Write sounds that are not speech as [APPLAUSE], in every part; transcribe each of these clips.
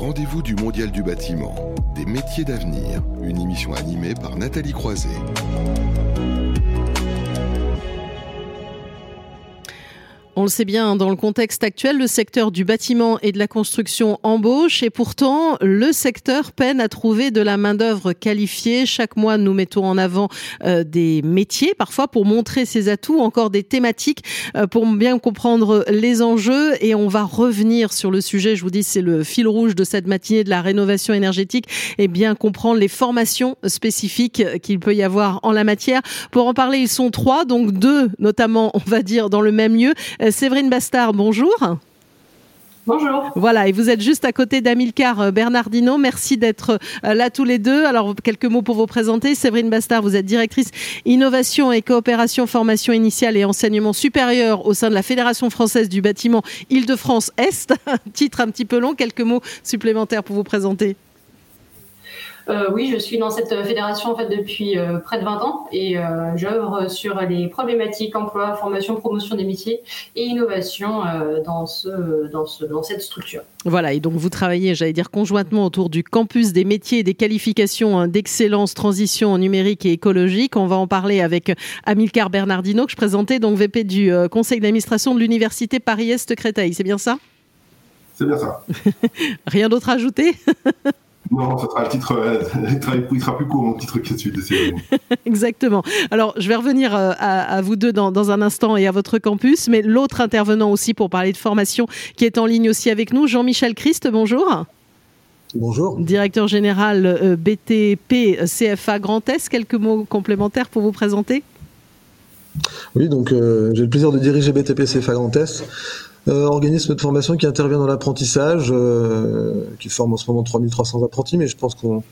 rendez-vous du Mondial du bâtiment, des métiers d'avenir, une émission animée par Nathalie Croiset. On le sait bien, dans le contexte actuel, le secteur du bâtiment et de la construction embauche et pourtant, le secteur peine à trouver de la main-d'œuvre qualifiée. Chaque mois, nous mettons en avant euh, des métiers, parfois pour montrer ses atouts, encore des thématiques euh, pour bien comprendre les enjeux et on va revenir sur le sujet. Je vous dis, c'est le fil rouge de cette matinée de la rénovation énergétique et bien comprendre les formations spécifiques qu'il peut y avoir en la matière. Pour en parler, ils sont trois, donc deux notamment, on va dire, dans le même lieu. Séverine Bastard, bonjour. Bonjour. Voilà, et vous êtes juste à côté d'Amilcar euh, Bernardino. Merci d'être euh, là tous les deux. Alors, quelques mots pour vous présenter. Séverine Bastard, vous êtes directrice innovation et coopération, formation initiale et enseignement supérieur au sein de la Fédération française du bâtiment Île-de-France-Est. [LAUGHS] Titre un petit peu long. Quelques mots supplémentaires pour vous présenter. Euh, oui, je suis dans cette fédération en fait depuis euh, près de 20 ans et euh, j'œuvre sur les problématiques emploi, formation, promotion des métiers et innovation dans, ce, dans, ce, dans cette structure. Voilà, et donc vous travaillez, j'allais dire, conjointement autour du campus des métiers et des qualifications hein, d'excellence, transition numérique et écologique. On va en parler avec Amilcar Bernardino, que je présentais, donc VP du conseil d'administration de l'université Paris-Est Créteil. C'est bien ça? C'est bien ça. [LAUGHS] Rien d'autre à ajouter? [LAUGHS] Non, ça sera le titre, euh, [LAUGHS] il sera plus court mon titre qui suite. [LAUGHS] Exactement. Alors, je vais revenir euh, à, vous deux dans, dans, un instant et à votre campus, mais l'autre intervenant aussi pour parler de formation qui est en ligne aussi avec nous, Jean-Michel Christ, bonjour. Bonjour. Directeur général euh, BTP CFA Grand Est, quelques mots complémentaires pour vous présenter? Oui, donc j'ai le plaisir de diriger BTP CFA Grand Est. Euh, organisme de formation qui intervient dans l'apprentissage, euh, qui forme en ce moment 3300 apprentis, mais je pense qu'on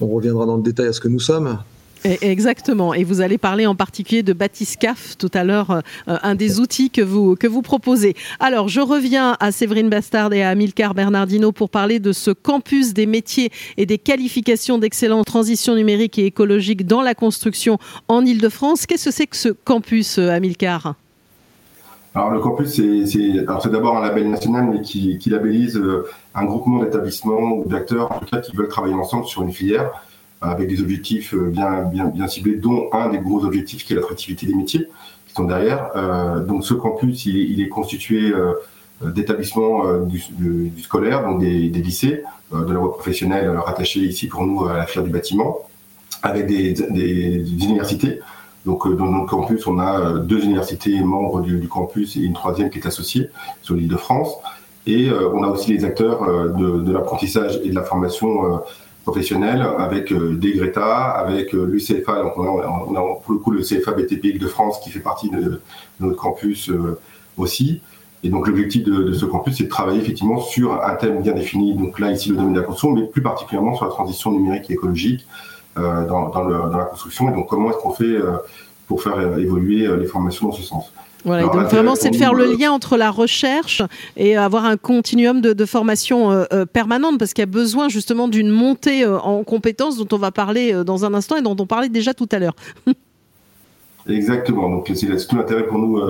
reviendra dans le détail à ce que nous sommes. Exactement. Et vous allez parler en particulier de Batiscaf tout à l'heure, euh, un des outils que vous, que vous proposez. Alors, je reviens à Séverine Bastard et à Amilcar Bernardino pour parler de ce campus des métiers et des qualifications d'excellente transition numérique et écologique dans la construction en Ile-de-France. Qu'est-ce que c'est que ce campus, Amilcar? Alors le campus, c'est d'abord un label national, mais qui, labellise euh, un groupement d'établissements ou d'acteurs, en tout cas, qui veulent travailler ensemble sur une filière avec des objectifs euh, bien, ciblés, dont un des gros objectifs qui est l'attractivité des métiers qui sont derrière. Euh, donc ce campus, il, est constitué d'établissements scolaire, donc des, lycées, de la voie professionnelle rattachés ici pour nous à la filière du bâtiment, avec des, des universités donc, euh, dans notre campus, on a euh, deux universités membres du, campus et une troisième qui est associée sur l'île de France. Et euh, on a aussi les acteurs de, l'apprentissage et de la formation professionnelle avec des Greta, avec l'UCFA, donc on a, pour le coup le CFA BTP Île de France qui fait partie de, notre campus aussi. Et donc l'objectif de, ce campus, c'est de travailler effectivement sur un thème bien défini, donc là ici le domaine de la mais plus particulièrement sur la transition numérique et écologique, euh, dans, la construction. Et donc, comment est-ce qu'on fait euh, pour faire euh, évoluer les formations dans ce sens? Voilà, donc vraiment, c'est de faire le lien entre la recherche et avoir un continuum de, formation permanente, parce qu'il y a besoin justement d'une montée en compétences dont on va parler dans un instant et dont on parlait déjà tout à l'heure. [LAUGHS] Exactement, donc c'est tout l'intérêt pour nous,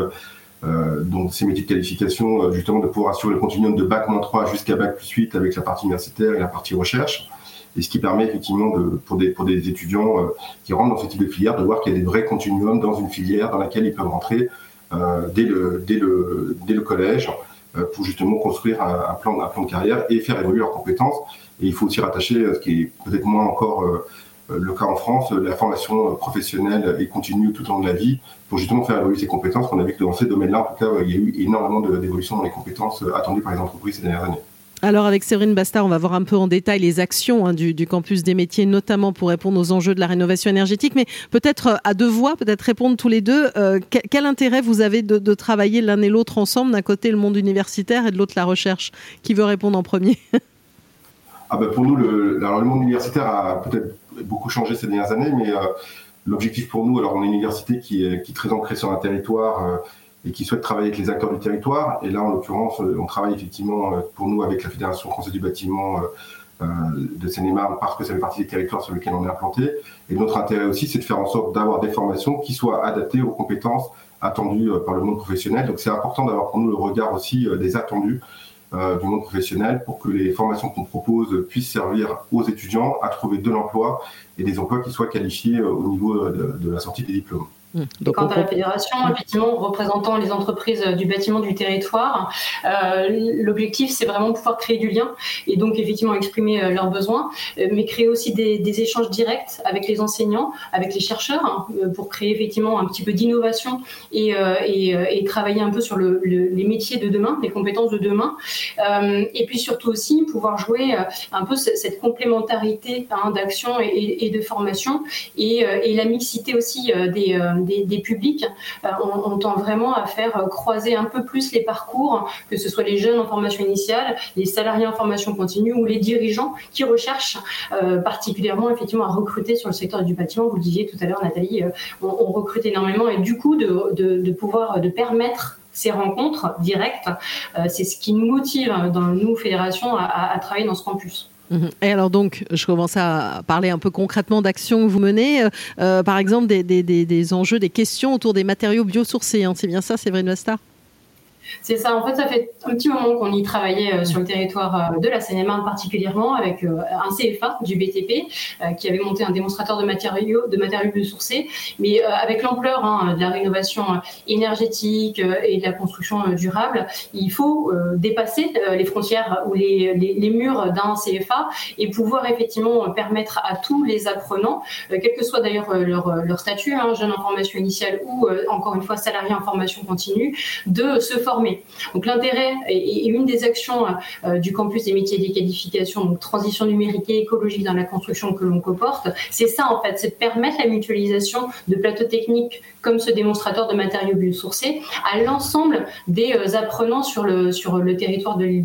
donc ces métiers de qualification, justement de pouvoir assurer le continuum de Bac-3 jusqu'à Bac plus 8 avec la partie universitaire et la partie recherche et ce qui permet effectivement de, pour, des, pour des étudiants euh, qui rentrent dans ce type de filière de voir qu'il y a des vrais continuums dans une filière dans laquelle ils peuvent rentrer euh, dès, le, dès, le, dès le collège euh, pour justement construire un, plan, un plan de carrière et faire évoluer leurs compétences. Et il faut aussi rattacher, ce qui est peut-être moins encore le cas en France, la formation professionnelle et continue tout au long de la vie pour justement faire évoluer ces compétences. On a vu que dans ces domaines-là, en tout cas, il y a eu énormément d'évolution dans les compétences attendues par les entreprises ces dernières années. Alors avec Séverine Bastard, on va voir un peu en détail les actions hein, du, campus des métiers, notamment pour répondre aux enjeux de la rénovation énergétique. Mais peut-être euh, à deux voix, peut-être répondre tous les deux. Euh, quel, intérêt vous avez de, travailler l'un et l'autre ensemble, d'un côté le monde universitaire et de l'autre la recherche Qui veut répondre en premier? Ah ben Pour nous, le, monde universitaire a peut-être beaucoup changé ces dernières années, mais euh, l'objectif pour nous, alors on est une université qui est très ancrée sur un territoire et qui souhaitent travailler avec les acteurs du territoire. Et là, en l'occurrence, on travaille effectivement euh, pour nous avec la Fédération française du bâtiment euh, euh, de Seine-et-Marne parce que ça fait partie des territoires sur lesquels on est implanté. Et notre intérêt aussi, c'est de faire en sorte d'avoir des formations qui soient adaptées aux compétences attendues par le monde professionnel. Donc c'est important d'avoir pour nous le regard aussi des attendus du monde professionnel pour que les formations qu'on propose puissent servir aux étudiants à trouver de l'emploi et des emplois qui soient qualifiés au niveau de la sortie des diplômes. Donc, quant à la fédération, effectivement, représentant les entreprises du bâtiment du territoire, euh, l'objectif c'est vraiment pouvoir créer du lien et donc effectivement exprimer euh, leurs besoins, euh, mais créer aussi des, des, échanges directs avec les enseignants, avec les chercheurs, hein, pour créer effectivement un petit peu d'innovation et, et, et, travailler un peu sur le, les métiers de demain, les compétences de demain, et puis surtout aussi pouvoir jouer un peu cette complémentarité hein, d'action et, et, de formation et, la mixité aussi des des, publics. Euh, on, tend vraiment à faire euh, croiser un peu plus les parcours, que ce soit les jeunes en formation initiale, les salariés en formation continue ou les dirigeants qui recherchent euh, particulièrement effectivement à recruter sur le secteur du bâtiment. Vous le disiez tout à l'heure, Nathalie, on, recrute énormément et du coup de, pouvoir de permettre ces rencontres directes, c'est ce qui nous motive dans nous fédération à travailler dans ce campus. Mhm. Et alors donc, je commence à parler un peu concrètement d'actions que vous menez, euh, euh, par exemple des, enjeux, des questions autour des matériaux biosourcés. Hein. C'est bien ça, vrai, Nostar c'est ça. En fait, ça fait un petit moment qu'on y travaillait euh, sur le territoire euh, de la Seine-et-Marne particulièrement avec euh, un CFA du BTP qui avait monté un démonstrateur de matériaux, de matériaux biosourcés. Mais avec l'ampleur hein, de la rénovation énergétique et de la construction durable, il faut dépasser les frontières ou les, les, murs d'un CFA et pouvoir effectivement permettre à tous les apprenants, quel que soit d'ailleurs leur, leur, statut, hein, jeune en formation initiale ou encore une fois salarié en formation continue, de se former donc l'intérêt et, une des actions euh, du campus des métiers des qualifications, donc transition numérique et écologique dans la construction que l'on comporte, c'est ça en fait, c'est de permettre la mutualisation de plateaux techniques comme ce démonstrateur de matériaux biosourcés à l'ensemble des euh, apprenants sur le, sur le territoire de l'île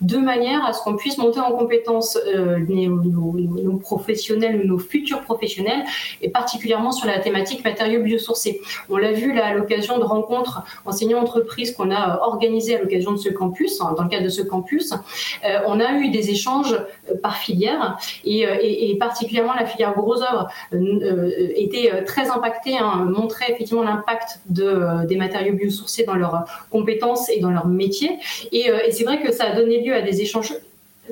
de manière à ce qu'on puisse monter en compétences euh, nos, professionnels ou nos futurs professionnels, et particulièrement sur la thématique matériaux biosourcés. On l'a vu là à l'occasion de rencontres enseignants-entreprises qu'on a organisées à l'occasion de ce campus, hein, dans le cadre de ce campus. Euh, on a eu des échanges par filière et, et, particulièrement la filière gros œuvres était très impactée, hein, effectivement l'impact de, euh, des matériaux biosourcés dans leurs compétences et dans leur métier. Et, euh, c'est vrai que ça a donné lieu à des échanges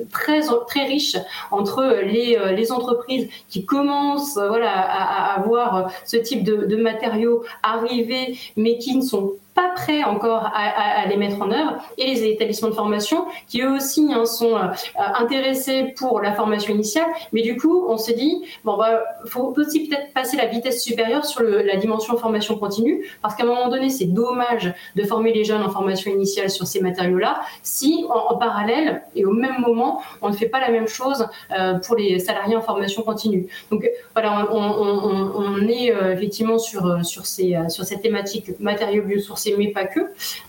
très très riches entre les, euh, entreprises qui commencent voilà à, avoir ce type de, de matériaux arrivés mais qui ne sont pas prêts encore à, les mettre en œuvre, et les établissements de formation qui eux aussi hein, sont euh, intéressés pour la formation initiale, mais du coup on se dit bon bah faut aussi peut-être passer la vitesse supérieure sur la dimension formation continue, parce qu'à un moment donné c'est dommage de former les jeunes en formation initiale sur ces matériaux-là, si en, parallèle et au même moment on ne fait pas la même chose euh, pour les salariés en formation continue. Donc voilà, on, est euh, effectivement sur sur ces sur cette thématique matériaux biosourcés mais pas que.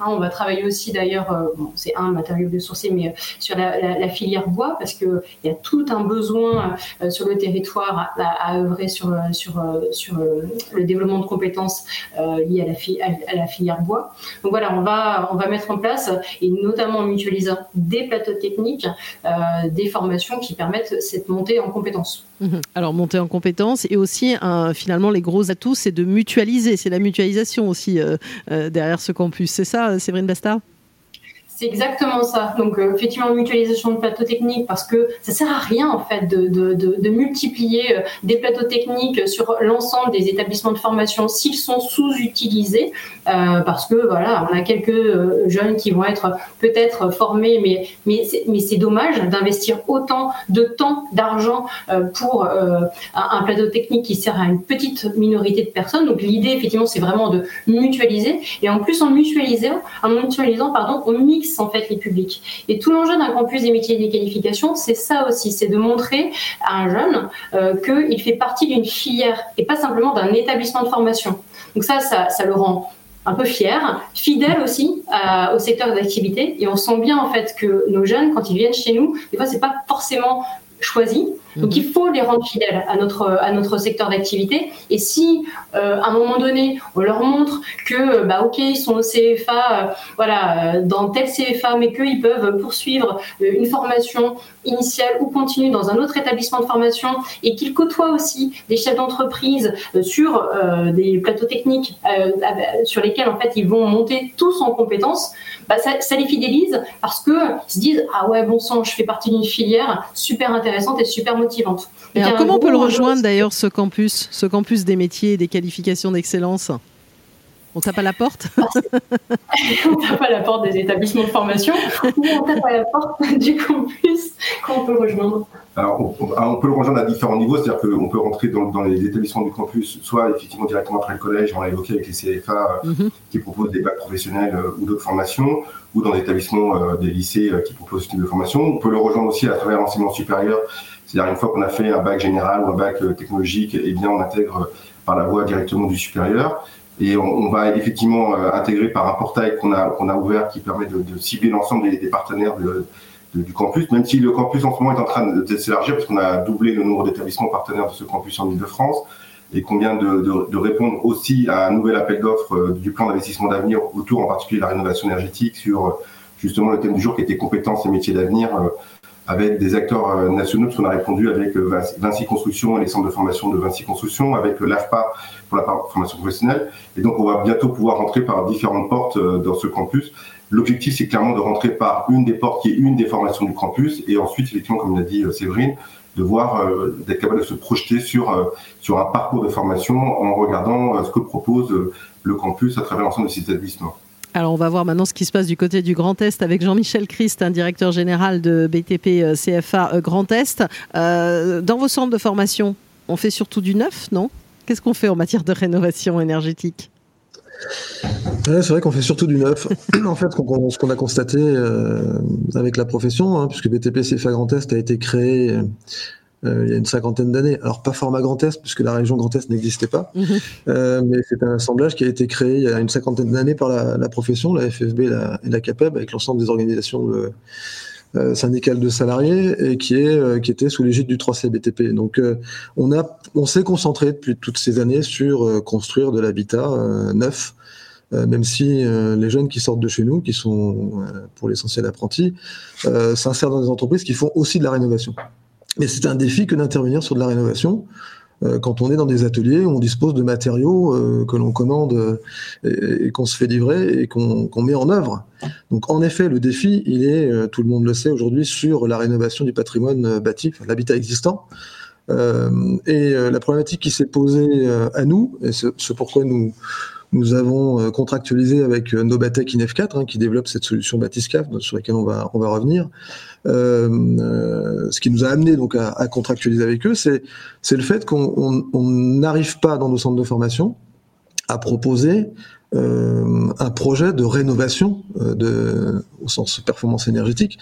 Hein, on va travailler aussi d'ailleurs, euh, c'est un matériau biosourcé, mais euh, sur la, filière bois, parce qu'il y a tout un besoin euh, sur le territoire à, œuvrer sur, sur, sur le développement de compétences liées à la, filière bois. Donc voilà, on va, on va mettre en place, et notamment en mutualisant des plateaux techniques, des formations qui permettent cette montée en compétences. Mhm. Alors monter en compétences et aussi finalement les gros atouts c'est de mutualiser, c'est la mutualisation aussi derrière ce campus. C'est ça, Séverine Bastard? C'est exactement ça. Donc, euh, effectivement, mutualisation de plateaux techniques, parce que ça sert à rien, en fait, de, multiplier euh, des plateaux techniques sur l'ensemble des établissements de formation s'ils sont sous-utilisés, euh, parce que, voilà, on a quelques jeunes qui vont être peut-être formés, mais, mais, c'est dommage d'investir autant de temps, d'argent pour un, un, plateau technique qui sert à une petite minorité de personnes. Donc, l'idée, effectivement, c'est vraiment de mutualiser. Et en plus, en mutualisant, en mutualisant pardon, on mixe en fait les publics. Et tout l'enjeu d'un campus des métiers et des qualifications, c'est ça aussi, c'est de montrer à un jeune euh, qu'il fait partie d'une filière et pas simplement d'un établissement de formation. Donc ça, ça, ça le rend un peu fier, fidèle aussi euh, au secteur d'activité. Et on sent bien en fait que nos jeunes, quand ils viennent chez nous, des fois c'est pas forcément choisi, Donc mhm. il faut les rendre fidèles à notre, à notre secteur d'activité. Et si euh, à un moment donné, on leur montre que, bah, ok, ils sont au CFA, euh, voilà, dans tel CFA, mais qu'ils peuvent poursuivre une formation initiale ou continue dans un autre établissement de formation et qu'ils côtoient aussi des chefs d'entreprise sur des plateaux techniques sur lesquels en fait ils vont monter tous en compétences, bah, ça, ça, les fidélise parce que ils se disent ah ouais bon sang, je fais partie d'une filière super intéressante et super motivante. Et comment on peut le rejoindre d'ailleurs ce campus, ce campus des métiers et des qualifications d'excellence? On tape à la porte? [LAUGHS] On tape à la porte des établissements de formation ou on tape à la porte du campus qu'on peut rejoindre alors, on, peut le rejoindre à différents niveaux, c'est-à-dire qu'on peut rentrer dans, les établissements du campus, soit effectivement directement après le collège, on l'a évoqué avec les CFA mhm. qui proposent des bacs professionnels euh, ou d'autres formations, ou dans des établissements euh, des lycées euh, qui proposent ce type de formation. On peut le rejoindre aussi à travers l'enseignement supérieur, c'est-à-dire une fois qu'on a fait un bac général ou un bac technologique, eh bien on intègre par la voie directement du supérieur. Et on, va effectivement intégrer par un portail qu'on a, qu'on a ouvert qui permet de, cibler l'ensemble des, partenaires du campus, même si le campus en ce moment est en train de, s'élargir, parce qu'on a doublé le nombre d'établissements partenaires de ce campus en Ile-de-France, et qu'on vient de, répondre aussi à un nouvel appel d'offres euh, du plan d'investissement d'avenir autour en particulier de la rénovation énergétique sur euh, justement le thème du jour qui était compétences et métiers d'avenir euh, avec des acteurs nationaux, parce qu'on a répondu avec Vinci Construction et les centres de formation de Vinci Construction, avec l'AFPA pour la formation professionnelle. Et donc, on va bientôt pouvoir rentrer par différentes portes dans ce campus L'objectif, c'est clairement de rentrer par une des portes qui est une des formations du campus, et ensuite, effectivement, comme l'a dit euh, Séverine, de voir, euh, d'être capable de se projeter sur, euh, sur un parcours de formation en regardant ce que propose le campus à travers l'ensemble de ces établissements. Alors on va voir maintenant ce qui se passe du côté du Grand Est avec Jean-Michel Christ, un directeur général de BTP CFA Grand Est. dans vos centres de formation, on fait surtout du neuf, non? Qu'est-ce qu'on fait en matière de rénovation énergétique? C'est vrai qu'on fait surtout du neuf. [COUGHS] en fait, ce qu'on a constaté euh, avec la profession, hein, puisque BTP CFA Grand Est a été créé euh, il y a une cinquantaine d'années. Alors pas format Grand Est, puisque la région Grand Est n'existait pas, mhm. euh, mais c'est un assemblage qui a été créé il y a une cinquantaine d'années par la, profession, la FFB et la, et la CAPEB, avec l'ensemble des organisations syndicales de salariés et qui est qui était sous l'égide du 3C BTP. Donc on a on s'est concentré depuis toutes ces années sur construire de l'habitat neuf euh, même si euh, les jeunes qui sortent de chez nous, qui sont euh, pour l'essentiel apprentis, s'insèrent dans des entreprises qui font aussi de la rénovation. Mais c'est un défi que d'intervenir sur de la rénovation quand on est dans des ateliers où on dispose de matériaux que l'on commande et, qu'on se fait livrer et qu'on met en œuvre. Donc en effet, le défi, il est, tout le monde le sait aujourd'hui, sur la rénovation du patrimoine bâti, l'habitat existant. et la problématique qui s'est posée à nous, et c'est pourquoi nous, nous avons euh, contractualisé avec euh, Nobatec INF4, hein, qui développe cette solution Batiscaf, sur laquelle on va, revenir. Euh, euh, ce qui nous a amené donc à, contractualiser avec eux, c'est le fait qu'on n'arrive pas dans nos centres de formation à proposer euh, un projet de rénovation au sens performance énergétique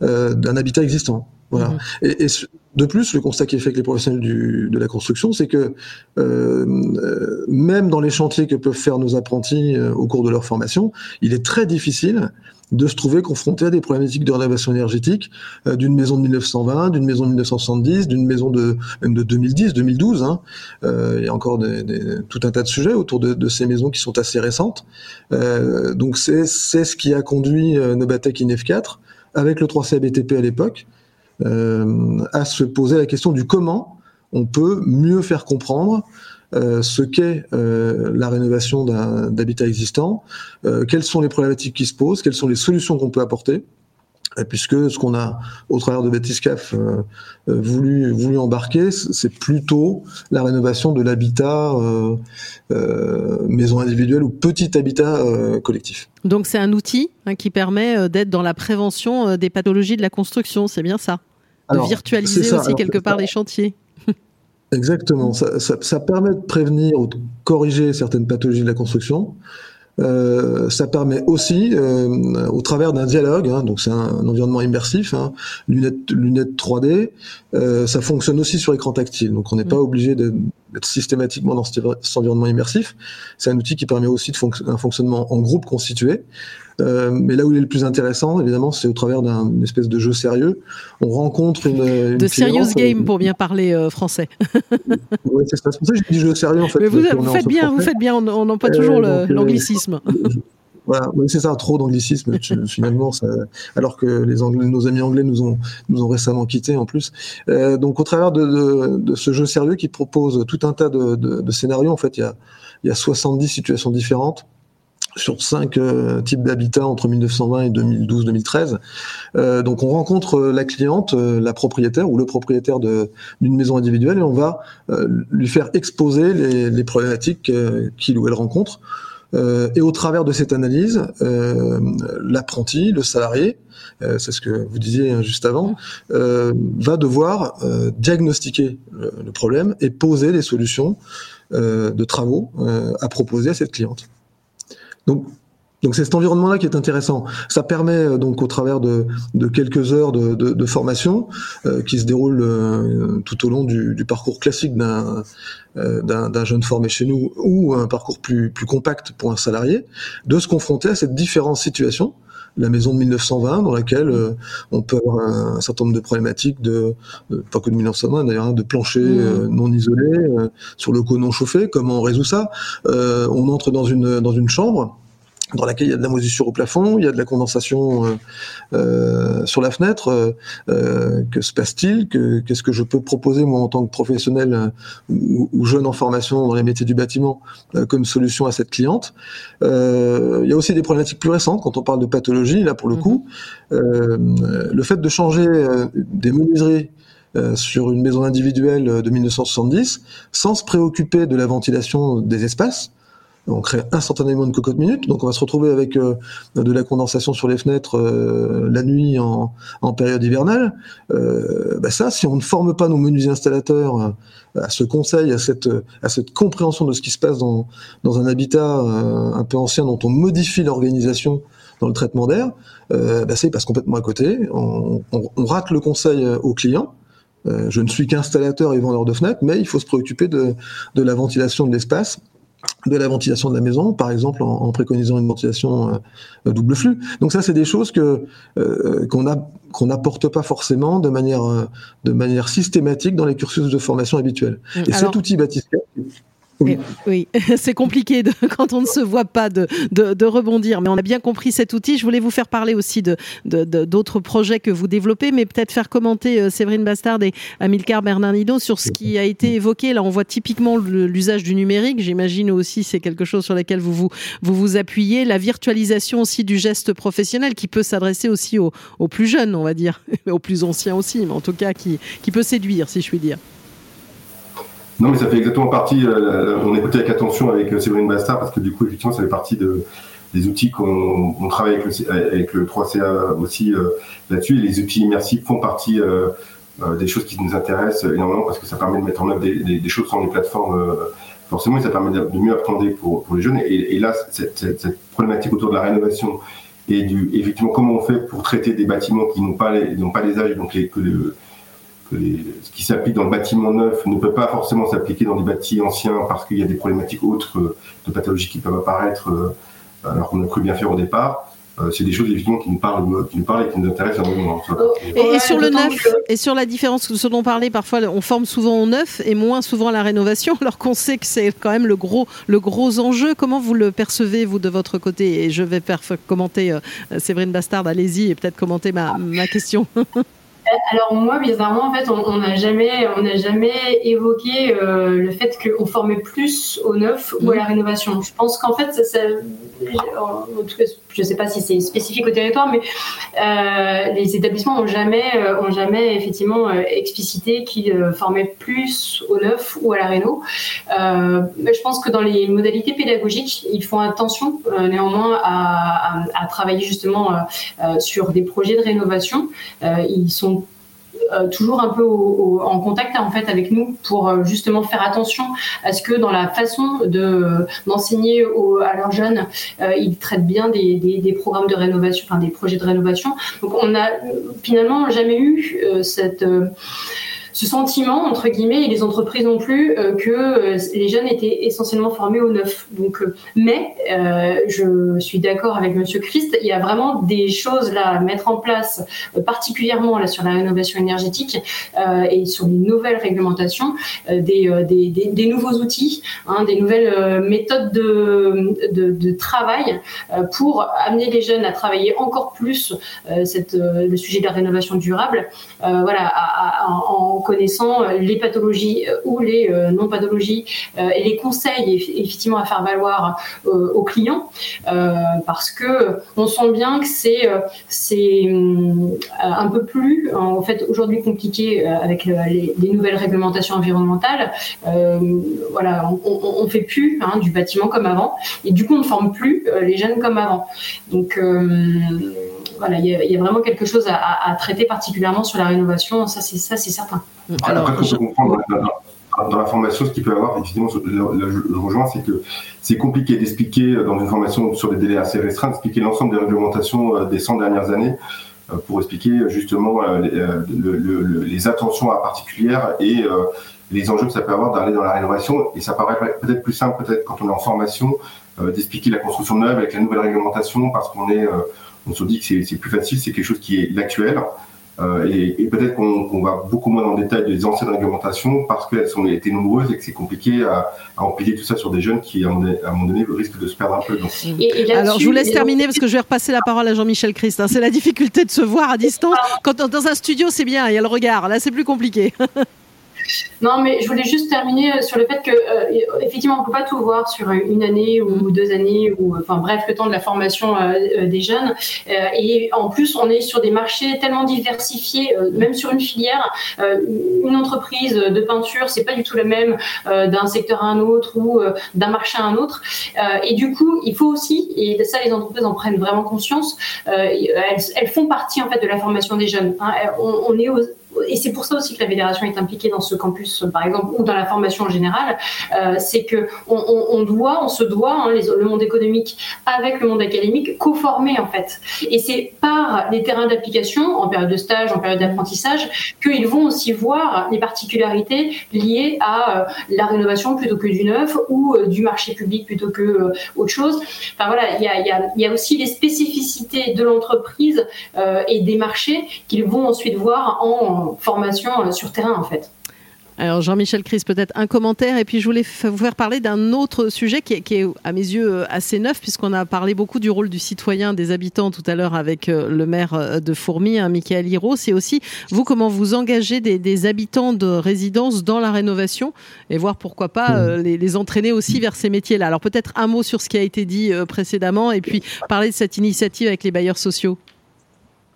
d'un habitat existant. Voilà. Mmh. Et, et, de plus, le constat qui est fait avec les professionnels du, de la construction, c'est que euh, même dans les chantiers que peuvent faire nos apprentis euh, au cours de leur formation, il est très difficile de se trouver confronté à des problématiques de rénovation énergétique euh, d'une maison de 1920, d'une maison de 1970, d'une maison de même de 2010, 2012. Hein. Euh, il y a encore des, des, tout un tas de sujets autour de, de, ces maisons qui sont assez récentes. Euh, donc c'est ce qui a conduit euh, Nobatec INEF 4 avec le 3C BTP à l'époque euh, à se poser la question du comment on peut mieux faire comprendre euh, ce qu'est euh, la rénovation d'habitat existant, quelles sont les problématiques qui se posent, quelles sont les solutions qu'on peut apporter, puisque ce qu'on a au travers de Betiscaf euh, voulu voulu embarquer, c'est plutôt la rénovation de l'habitat euh, maison individuelle ou petit habitat collectif. Donc c'est un outil hein, qui permet d'être dans la prévention des pathologies de la construction, c'est bien ça? De virtualiser aussi quelque part les chantiers. Exactement, ça, ça, ça, permet de prévenir ou de corriger certaines pathologies de la construction. Euh, ça permet aussi, euh, au travers d'un dialogue, hein, donc c'est un, environnement immersif, hein, lunettes, lunettes 3D, euh, ça fonctionne aussi sur écran tactile, donc on n'est pas mm. obligé d'être systématiquement dans cet, environnement immersif. C'est un outil qui permet aussi de un fonctionnement en groupe constitué. Mais là où il est le plus intéressant, évidemment, c'est au travers d'une espèce de jeu sérieux. On rencontre une, une de serious game pour bien parler français. [LAUGHS] oui, c'est ça. C'est pour ça que j'ai dit jeu sérieux en fait. Mais vous, faites bien, vous faites bien. On pas toujours l'anglicisme. [LAUGHS] Voilà, c'est ça, trop d'anglicisme finalement, ça, alors que les Anglais, nos amis anglais nous ont, nous ont récemment quittés en plus. Euh, donc au travers de, de, de, ce jeu sérieux qui propose tout un tas de, de scénarios, en fait, il y a, il y a 70 situations différentes sur cinq euh, types d'habitats entre 1920 et 2012-2013. Euh, donc on rencontre la cliente, euh, la propriétaire ou le propriétaire d'une maison individuelle et on va euh, lui faire exposer les, problématiques qu'il ou elle rencontre. Euh, et au travers de cette analyse, euh, l'apprenti, le salarié, euh, c'est ce que vous disiez hein, juste avant, va devoir diagnostiquer le, problème et poser des solutions de travaux à proposer à cette cliente. Donc c'est cet environnement-là qui est intéressant. Ça permet euh, donc au travers de, quelques heures de, formation euh, qui se déroulent euh, tout au long du, parcours classique d'un jeune formé chez nous ou un parcours plus, compact pour un salarié, de se confronter à cette différentes situations la maison de 1920 dans laquelle on peut avoir un, certain nombre de problématiques de, pas que de 1920 d'ailleurs hein, de plancher mmh. non isolé sur le co non chauffé comment on résout ça? On entre dans une dans une chambre dans laquelle il y a de la moisissure au plafond, il y a de la condensation euh, euh sur la fenêtre. Euh, euh, que se passe-t-il Qu'est-ce que je peux proposer moi en tant que professionnel ou, ou, jeune en formation dans les métiers du bâtiment comme solution à cette cliente Il y a aussi des problématiques plus récentes quand on parle de pathologie. Là, pour le coup, le fait de changer des menuiseries sur une maison individuelle de 1970 sans se préoccuper de la ventilation des espaces on crée instantanément une cocotte minute, donc on va se retrouver avec euh, de la condensation sur les fenêtres euh, la nuit en, période hivernale. Euh, bah ça, si on ne forme pas nos menus installateurs à ce conseil, à cette, à cette compréhension de ce qui se passe dans, dans un habitat un peu ancien dont on modifie l'organisation dans le traitement d'air, bah ça, il passe complètement à côté. On, on, rate le conseil au client. je ne suis qu'installateur et vendeur de fenêtres, mais il faut se préoccuper de, de la ventilation de l'espace de la ventilation de la maison, par exemple en, préconisant une ventilation euh, double flux. Donc ça, c'est des choses que euh, qu'on a qu'on n'apporte pas forcément de manière euh, de manière systématique dans les cursus de formation habituels. Et cet outil Batisca oui, [LAUGHS] c'est compliqué [LAUGHS] quand on ne se voit pas de, rebondir, mais on a bien compris cet outil. Je voulais vous faire parler aussi de d'autres projets que vous développez, mais peut-être faire commenter euh, Séverine Bastard et Amilcar Bernardino sur ce qui a été évoqué. Là, on voit typiquement l'usage du numérique. J'imagine aussi c'est quelque chose sur lequel vous vous, vous vous appuyez. La virtualisation aussi du geste professionnel qui peut s'adresser aussi aux, aux plus jeunes, on va dire, [LAUGHS] aux plus anciens aussi, mais en tout cas qui, qui peut séduire, si je puis dire. Non, mais ça fait exactement partie. Euh, on écoutait avec attention avec euh, Séverine Bastard parce que du coup, effectivement, ça fait partie de, des outils qu'on on travaille avec le, avec le 3CA aussi euh, là-dessus. Et les outils immersifs font partie des choses qui nous intéressent énormément parce que ça permet de mettre en œuvre des, choses sur les plateformes. forcément, et ça permet de, mieux apprendre pour, les jeunes. Et, là, cette, problématique autour de la rénovation et du, effectivement, comment on fait pour traiter des bâtiments qui n'ont pas les, n'ont pas les âges, donc les, que ce qui s'applique dans le bâtiment neuf ne peut pas forcément s'appliquer dans des bâtiments anciens parce qu'il y a des problématiques autres euh, de pathologies qui peuvent apparaître euh, alors qu'on a cru bien faire au départ. Euh, c'est des choses évidemment qui nous parlent, qui nous parlent et qui nous intéressent énormément. Et, et sur le neuf, et sur la différence, ce dont on parlait parfois, on forme souvent au neuf et moins souvent à la rénovation, [LAUGHS] alors qu'on sait que c'est quand même le gros, le gros enjeu. Comment vous le percevez vous de votre côté? Et je vais faire commenter Séverine Bastard, allez-y et peut-être commenter ma, ma question. [LAUGHS] alors moi, bizarrement, en fait, on n'a jamais, on n'a jamais évoqué euh, le fait qu'on formait plus au neuf ou à la rénovation. Je pense qu'en fait, ça, ça, en tout cas, je ne sais pas si c'est spécifique au territoire, mais euh, les établissements ont jamais, euh, ont jamais effectivement euh, explicité qu'ils formaient plus au neuf ou à la réno. Je pense que dans les modalités pédagogiques, ils font attention néanmoins à, à, à, travailler justement sur des projets de rénovation. ils sont toujours un peu en contact en fait avec nous pour euh, justement faire attention à ce que dans la façon de d'enseigner à leurs jeunes, euh, ils traitent bien des, programmes de rénovation, enfin des projets de rénovation. Donc on a finalement jamais eu cette ce sentiment entre guillemets et les entreprises non plus que les jeunes étaient essentiellement formés au neuf. Donc, mais je suis d'accord avec Monsieur Christ, il y a vraiment des choses là à mettre en place, particulièrement là sur la rénovation énergétique et sur les nouvelles réglementations, des, des, des, nouveaux outils, hein, des nouvelles méthodes de, de, travail pour amener les jeunes à travailler encore plus le sujet de la rénovation durable, voilà, en connaissant les pathologies ou les non pathologies et les conseils effectivement à faire valoir aux clients, parce que on sent bien que c'est c'est un peu plus en fait aujourd'hui compliqué avec les, nouvelles réglementations environnementales. voilà, on, on, fait plus hein, du bâtiment comme avant, et du coup on ne forme plus les jeunes comme avant. Donc voilà, il y, a vraiment quelque chose à, traiter particulièrement sur la rénovation, ça c'est ça c'est certain. Alors, Après, je... comprendre dans, la formation, ce qu'il peut y avoir, effectivement, je, le rejoins, c'est que c'est compliqué d'expliquer dans une formation sur des délais assez restreints, d'expliquer l'ensemble des réglementations euh, des 100 dernières années euh, pour expliquer justement euh, les, attentions à particulières et les enjeux que ça peut avoir d'aller dans la rénovation. Et ça paraît peut-être plus simple, peut-être quand on est en formation, d'expliquer la construction neuve avec la nouvelle réglementation parce qu'on est on se dit que c'est plus facile, c'est quelque chose qui est l'actuel. Euh, et, peut-être qu'on va beaucoup moins dans le détail des anciennes réglementations parce qu'elles ont été nombreuses et que c'est compliqué à, empiler tout ça sur des jeunes qui, à un moment donné, risquent de se perdre un peu. Alors, je vous laisse terminer parce que je vais repasser la parole à Jean-Michel Christ. Hein. C'est la difficulté de se voir à distance. Quand dans un studio, c'est bien, il y a le regard. Là, c'est plus compliqué. [LAUGHS] Non, mais je voulais juste terminer sur le fait que euh, effectivement, on peut pas tout voir sur une année ou deux années ou enfin bref le temps de la formation euh, euh, des jeunes. et en plus, on est sur des marchés tellement diversifiés, même sur une filière, une entreprise de peinture, c'est pas du tout la même d'un secteur à un autre ou d'un marché à un autre. et du coup, il faut aussi, et ça, les entreprises en prennent vraiment conscience, elles, font partie en fait de la formation des jeunes. Hein. On, on, est aux, et c'est pour ça aussi que la fédération est impliquée dans ce campus, par exemple, ou dans la formation en général, euh, c'est que on, doit, on se doit, hein, le monde économique avec le monde académique, co-former en fait. Et c'est par les terrains d'application, en période de stage, en période d'apprentissage, qu'ils vont aussi voir les particularités liées à euh, la rénovation plutôt que du neuf ou euh, du marché public plutôt que autre chose. Enfin voilà, il y a, aussi les spécificités de l'entreprise et des marchés qu'ils vont ensuite voir en formation euh, sur terrain en fait. Alors Jean-Michel Chris, peut-être un commentaire et puis je voulais vous faire parler d'un autre sujet qui est, à mes yeux euh, assez neuf puisqu'on a parlé beaucoup du rôle du citoyen, des habitants tout à l'heure avec euh, le maire de Fourmi, hein, Michael Hiro. C'est aussi vous comment vous engagez des, habitants de résidence dans la rénovation et voir pourquoi pas mmh. les, les, entraîner aussi vers ces métiers-là. Alors peut-être un mot sur ce qui a été dit précédemment et puis parler de cette initiative avec les bailleurs sociaux.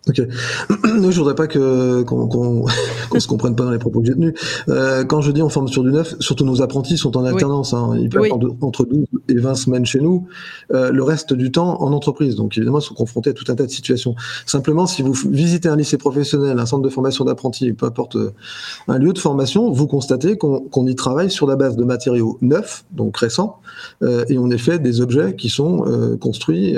Ok. [CLEARS THROAT] je voudrais pas que qu'on [LAUGHS] qu'on se comprenne pas dans les propos que j'ai tenus. Euh, quand je dis on forme sur du neuf, surtout nos apprentis sont en alternance. Hein. Ils peuvent entre 12 et 20 semaines chez nous, euh, le reste du temps en entreprise. Donc évidemment, ils sont confrontés à tout un tas de situations. Simplement, si vous visitez un lycée professionnel, un centre de formation d'apprentis, peu importe euh, un lieu de formation, vous constatez qu'on y travaille sur la base de matériaux neufs, donc récents, euh, et on est fait des objets qui sont construits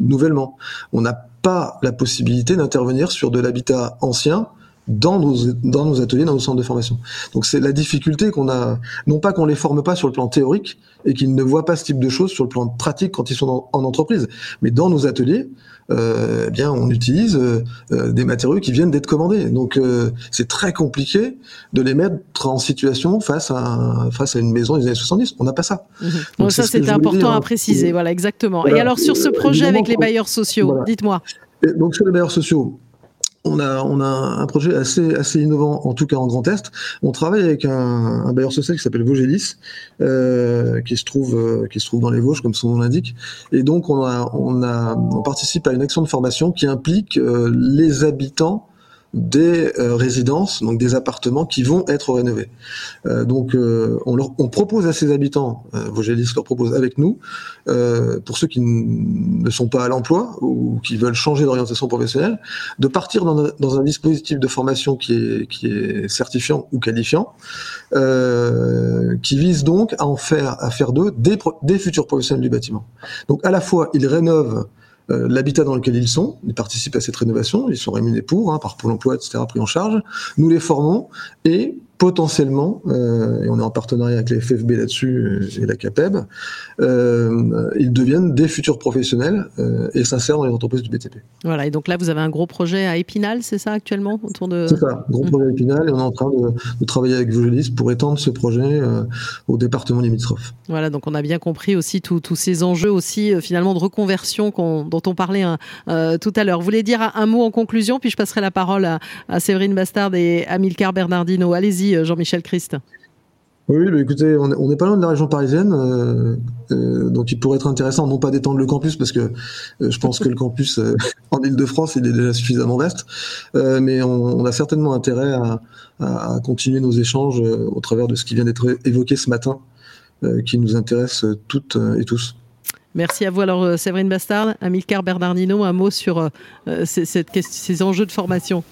nouvellement. On a pas la possibilité d'intervenir sur de l'habitat ancien dans nos, dans nos ateliers, dans nos centres de formation. Donc c'est la difficulté qu'on a, non pas qu'on les forme pas sur le plan théorique et qu'ils ne voient pas ce type de choses sur le plan pratique quand ils sont en entreprise, mais dans nos ateliers, euh, eh bien on utilise euh, euh, des matériaux qui viennent d'être commandés. Donc c'est très compliqué de les mettre en situation face à face à une maison des années 70. On n'a pas ça. Donc ça c'est important à préciser. Voilà exactement. Et alors sur ce projet avec les bailleurs sociaux, dites-moi. Donc sur les bailleurs sociaux, on a, un projet assez, innovant, en tout cas en Grand Est. On travaille avec un, bailleur social qui s'appelle Vosgelis, euh, qui se trouve, euh, qui se trouve dans les Vosges, comme son nom l'indique. Et donc, on a, on a, on participe à une action de formation qui implique euh, les habitants des euh, résidences, donc des appartements qui vont être rénovés. Euh, donc euh, on, leur, on propose à ces habitants, Vogélis leur propose avec nous, pour ceux qui ne sont pas à l'emploi ou qui veulent changer d'orientation professionnelle, de partir dans, dans, un dispositif de formation qui est, qui est certifiant ou qualifiant, qui vise donc à en faire, à faire d'eux des, des futurs professionnels du bâtiment. Donc à la fois ils rénovent l'habitat dans lequel ils sont, ils participent à cette rénovation, ils sont rémunérés pour, hein, par Pôle emploi, etc., pris en charge. Nous les formons et potentiellement, euh, et on est en partenariat avec les FFB là-dessus euh, et la CAPEB, euh, ils deviennent des futurs professionnels euh, et s'insèrent dans les entreprises du BTP. Voilà, et donc là, vous avez un gros projet à Épinal, c'est ça actuellement autour de... C'est ça, gros mmh. projet à Épinal, et on est en train de, de travailler avec Vogelis pour étendre ce projet au département limitrophe. Voilà, donc on a bien compris aussi tous ces enjeux aussi finalement de reconversion dont on parlait hein, tout à l'heure. Vous voulez dire un, mot en conclusion, puis je passerai la parole à, à Séverine Bastard et Amilcar Bernardino. Allez-y. Euh, Jean-Michel Christ. Oui, bah, écoutez, on n'est pas loin de la région parisienne, euh, euh, donc il pourrait être intéressant non pas d'étendre le campus parce que je pense que le campus [LAUGHS] en Ile-de-France il est déjà suffisamment vaste, mais on, a certainement intérêt à, continuer nos échanges au travers de ce qui vient d'être évoqué ce matin, qui nous intéresse toutes et tous. Merci à vous. Alors, Séverine Bastard, Amilcar Bernardino, un mot sur ces enjeux de formation.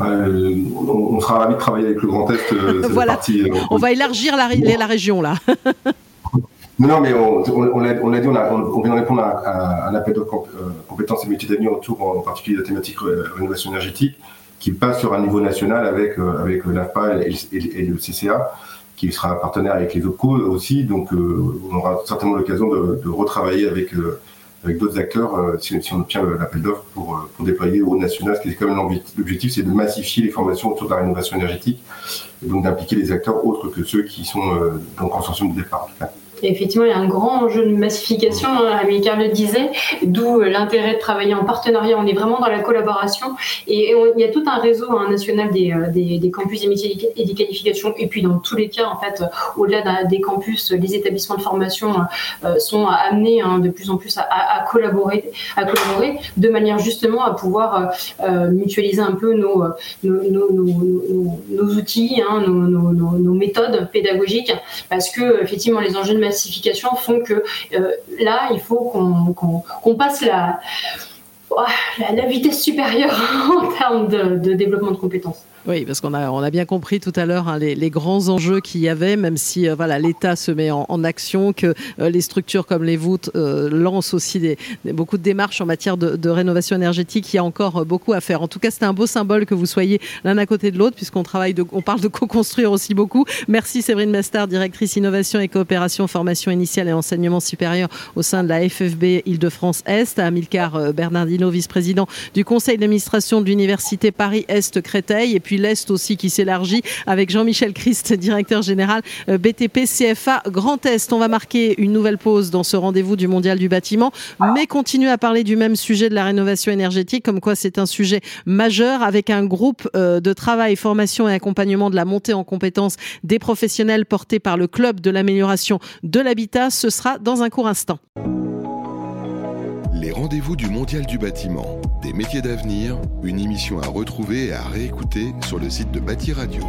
Euh, on, sera ravis de travailler avec le Grand Est. Euh, [LAUGHS] voilà. Euh, on va élargir la, la région là. [LAUGHS] non, mais on, l'a dit, on, vient de répondre à, un appel de compétences et métiers d'avenir autour en particulier de la thématique rénovation énergétique qui passe sur un niveau national avec, avec l'AFPA et, le CCA qui sera partenaire avec les OPCO aussi. Donc, on aura certainement l'occasion de, de, retravailler avec avec d'autres acteurs euh, si, on obtient l'appel d'offres pour, euh, déployer au national. Ce qui est quand même l'objectif, c'est de massifier les formations autour de la rénovation énergétique et donc d'impliquer les acteurs autres que ceux qui sont euh, dans le consortium de départ effectivement, il y a un grand enjeu de massification, hein, Amilcar le disait, d'où euh, l'intérêt de travailler en partenariat. On est vraiment dans la collaboration et, il y a tout un réseau hein, national des, euh, des, des, campus des métiers et des qualifications. Et puis, dans tous les cas, en fait, euh, au-delà des campus, les établissements de formation sont amenés hein, de plus en plus à, collaborer, à collaborer de manière justement à pouvoir mutualiser un peu nos, nos, nos, nos outils, nos, méthodes pédagogiques, parce que effectivement, les enjeux de massification font que euh, là, il faut qu'on passe la, vitesse supérieure [LAUGHS] en termes de développement de compétences. Oui, parce qu'on a, on a bien compris tout à l'heure hein, les, les, grands enjeux qu'il y avait, même si euh, voilà l'État se met en, action, que euh, les structures comme les voûtes euh, lancent aussi beaucoup de démarches en matière de, rénovation énergétique. Il y a encore beaucoup à faire. En tout cas, c'est un beau symbole que vous soyez l'un à côté de l'autre, puisqu'on travaille, on parle de co-construire aussi beaucoup. Merci Séverine Bastard, directrice innovation et coopération, formation initiale et enseignement supérieur au sein de la FFB Île-de-France Est, à Amilcar Bernardino, vice-président du conseil d'administration de l'université Paris Est Créteil, et puis l'Est aussi qui s'élargit avec Jean-Michel Christ, directeur général euh, BTP CFA Grand Est. On va marquer une nouvelle pause dans ce rendez-vous du Mondial du bâtiment, mais continuer à parler du même sujet de la rénovation énergétique, comme quoi c'est un sujet majeur avec un groupe euh, de travail, formation et accompagnement de la montée en compétences des professionnels porté par le Club de l'amélioration de l'habitat. Ce sera dans un court instant les rendez-vous du Mondial du bâtiment, des métiers d'avenir, une émission à retrouver et à réécouter sur le site de Bâti Radio.